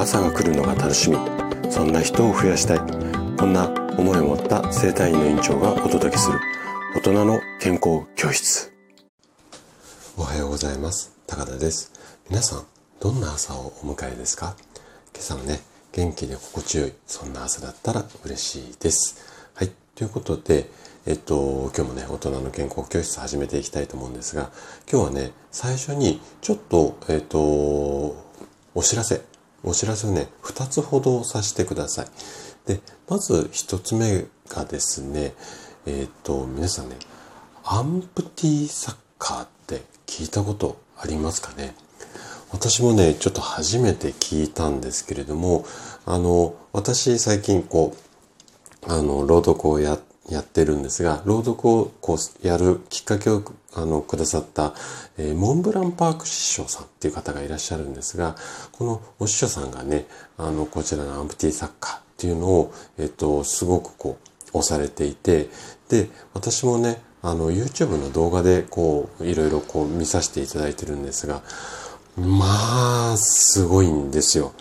朝が来るのが楽しみ。そんな人を増やしたい。こんな思いを持った生体院の院長がお届けする。大人の健康教室。おはようございます。高田です。皆さんどんな朝をお迎えですか？今朝はね元気で心地よいそんな朝だったら嬉しいです。はい。ということでえっと、今日もね、大人の健康教室始めていきたいと思うんですが、今日はね、最初にちょっと、えっと、お知らせ、お知らせをね、2つほどさせてください。で、まず1つ目がですね、えっと、皆さんね、アンプティサッカーって聞いたことありますかね？私もね、ちょっと初めて聞いたんですけれども、あの、私最近こう、あの、朗読をやっ、やってるんですが、朗読をこうやるきっかけをあのくださった、えー、モンブランパーク師匠さんっていう方がいらっしゃるんですが、このお師匠さんがね、あの、こちらのアンプティサッカーっていうのを、えっと、すごくこう、押されていて、で、私もね、あの、YouTube の動画でこう、いろいろこう見させていただいてるんですが、まあ、すごいんですよ。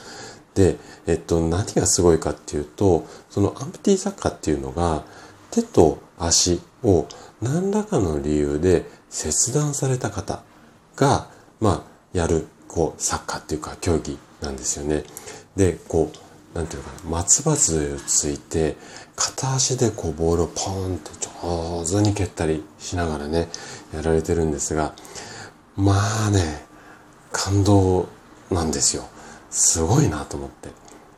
で、えっと、何がすごいかっていうと、そのアンプティサッカーっていうのが、手と足を何らかの理由で切断された方が、まあ、やる、こう、サッカーっていうか競技なんですよね。で、こう、なんていうかな、松葉杖をついて、片足でこうボールをポーンって上手に蹴ったりしながらね、やられてるんですが、まあね、感動なんですよ。すごいなと思って。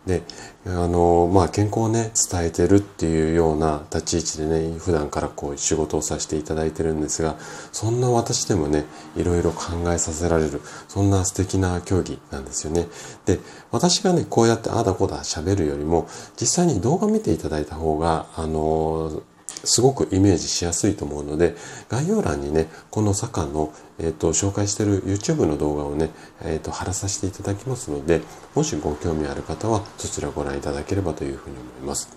で、あの、まあ、健康をね、伝えてるっていうような立ち位置でね、普段からこう仕事をさせていただいてるんですが、そんな私でもね、いろいろ考えさせられる、そんな素敵な競技なんですよね。で、私がね、こうやってああだこうだ喋るよりも、実際に動画見ていただいた方が、あの、すごくイメージしやすいと思うので、概要欄にね、この坂の、えっ、ー、と、紹介してる YouTube の動画をね、えっ、ー、と、貼らさせていただきますので、もしご興味ある方は、そちらをご覧いただければというふうに思います。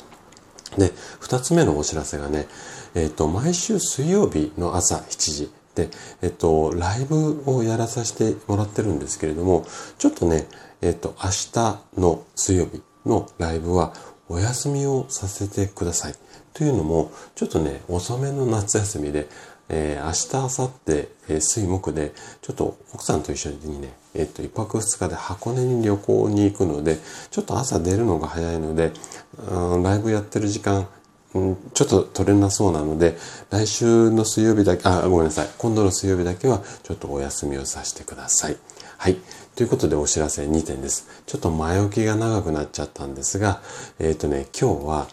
で、二つ目のお知らせがね、えっ、ー、と、毎週水曜日の朝7時、で、えっと、ライブをやらさせてもらってるんですけれども、ちょっとね、えっと、明日の水曜日のライブはお休みをさせてください。というのも、ちょっとね、遅めの夏休みで、えー、明日、明後日、えー、水木で、ちょっと奥さんと一緒にね、えっ、ー、と、一泊二日で箱根に旅行に行くので、ちょっと朝出るのが早いので、うん、ライブやってる時間、うん、ちょっと取れなそうなので、来週の水曜日だけ、あ、ごめんなさい。今度の水曜日だけは、ちょっとお休みをさせてください。はい。ということでお知らせ2点です。ちょっと前置きが長くなっちゃったんですが、えっ、ー、とね、今日は、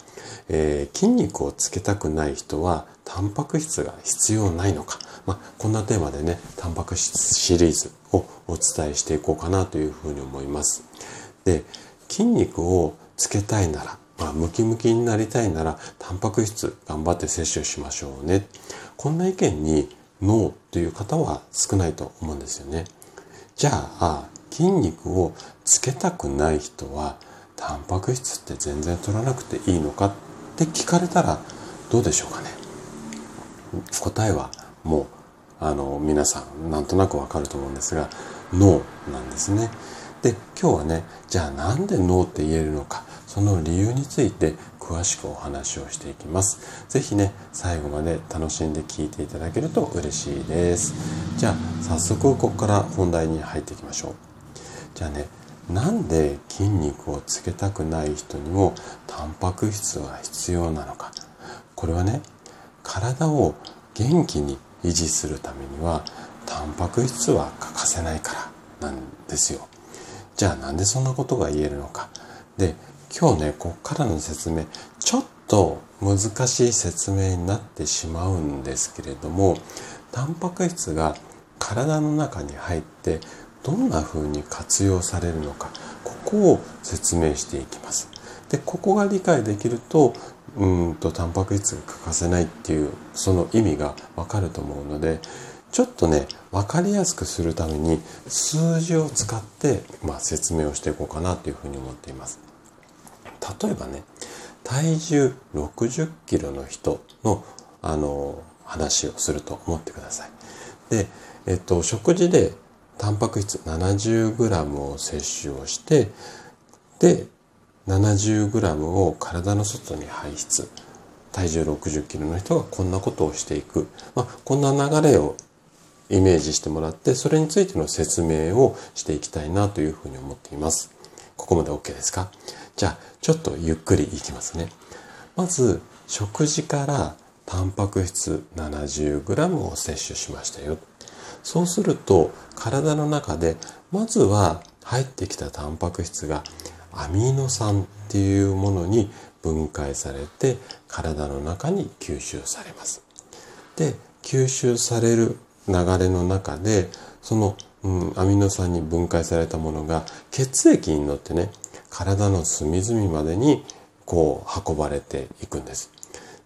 えー、筋肉をつけたくない人はタンパク質が必要ないのか、まあ、こんなテーマでねタンパク質シリーズをお伝えしていこうかなというふうに思います。で筋肉をつけたいなら、まあ、ムキムキになりたいならタンパク質頑張って摂取しましょうね。こんな意見にノーという方は少ないと思うんですよね。じゃあ筋肉をつけたくない人はタンパク質って全然取らなくていいのかって聞かれたらどうでしょうかね答えはもうあの皆さんなんとなくわかると思うんですがノーなんですね。で今日はねじゃあなんでノーって言えるのかその理由について詳しくお話をしていきます。是非ね最後まで楽しんで聞いていただけると嬉しいです。じゃあ早速ここから本題に入っていきましょう。じゃあねなんで筋肉をつけたくない人にもタンパク質は必要なのか。これはね体を元気に維持するためにはタンパク質は欠かせないからなんですよ。じゃあなんでそんなことが言えるのか。で今日ねこっからの説明ちょっと難しい説明になってしまうんですけれどもタンパク質が体の中に入ってどんな風に活用されるのかここを説明していきます。でここが理解できるとうんとタンパク質が欠かせないっていうその意味がわかると思うのでちょっとね分かりやすくするために数字を使って、まあ、説明をしていこうかなというふうに思っています。例えばね体重60キロの人のあの話をすると思ってください。で、えっと、食事でタンパク質 70g を摂取をしてで 70g を体の外に排出。体重60キロの人がこんなことをしていく、まあ、こんな流れをイメージしてもらってそれについての説明をしていきたいなというふうに思っています。ここまで OK ですか？じゃあちょっとゆっくりいきますね。まず食事からタンパク質 70g を摂取しましたよ。そうすると体の中でまずは入ってきたタンパク質がアミノ酸っていうものに分解されて体の中に吸収されます。で吸収される流れの中でその、うん、アミノ酸に分解されたものが血液に乗ってね体の隅々までにこう運ばれていくんです。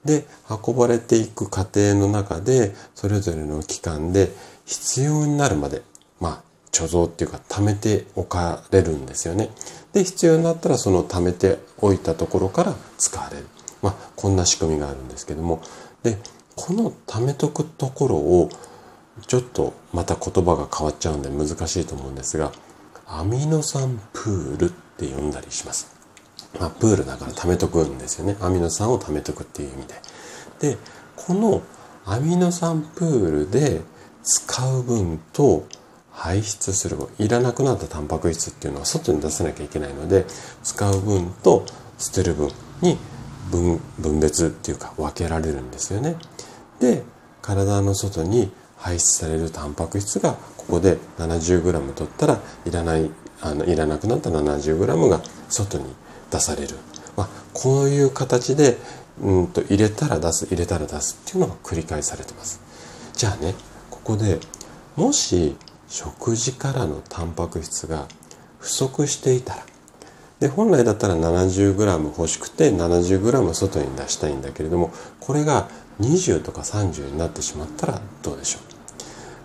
で運ばれていく過程の中でそれぞれの期間で必要になるまでまあ貯蔵っていうか貯めておかれるんですよね。で必要になったらその貯めておいたところから使われる。まあこんな仕組みがあるんですけどもでこの貯めとくところをちょっとまた言葉が変わっちゃうんで難しいと思うんですがアミノ酸プールって呼んだりします。まあ、プールだから貯めとくんですよね。アミノ酸を貯めとくっていう意味で。で、このアミノ酸プールで使う分と排出する分、いらなくなったタンパク質っていうのは外に出さなきゃいけないので、使う分と捨てる分に分分別っていうか分けられるんですよね。で、体の外に排出されるタンパク質がここで 70g 取ったらいらないあのいらなくなった 70g が外に出される、まあ、こういう形でうんと入れたら出す入れたら出すっていうのが繰り返されてますじゃあねこでもし食事からのタンパク質が不足していたらで本来だったら 70g 欲しくて 70g 外に出したいんだけれどもこれが20とか30になってしまったらどうでしょう？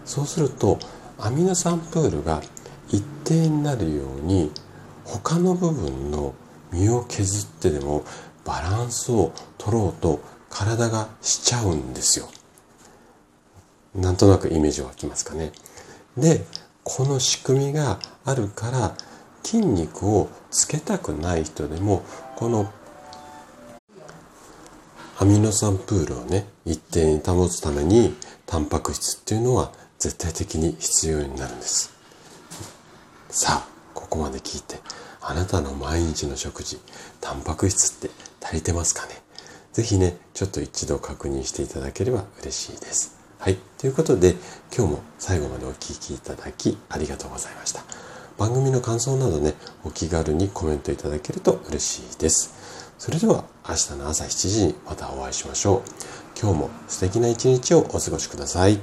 そうするとアミノ酸プールが一定になるように他の部分の身を削ってでもバランスを取ろうと体がしちゃうんですよ。なんとなくイメージ湧きますかね。で、この仕組みがあるから筋肉をつけたくない人でもこのアミノ酸プールをね一定に保つためにタンパク質っていうのは絶対的に必要になるんです。さあここまで聞いてあなたの毎日の食事タンパク質って足りてますかね？是非ねちょっと一度確認していただければ嬉しいです。はい。ということで今日も最後までお聴きいただきありがとうございました。番組の感想などねお気軽にコメントいただけると嬉しいです。それでは明日の朝7時にまたお会いしましょう。今日も素敵な一日をお過ごしください。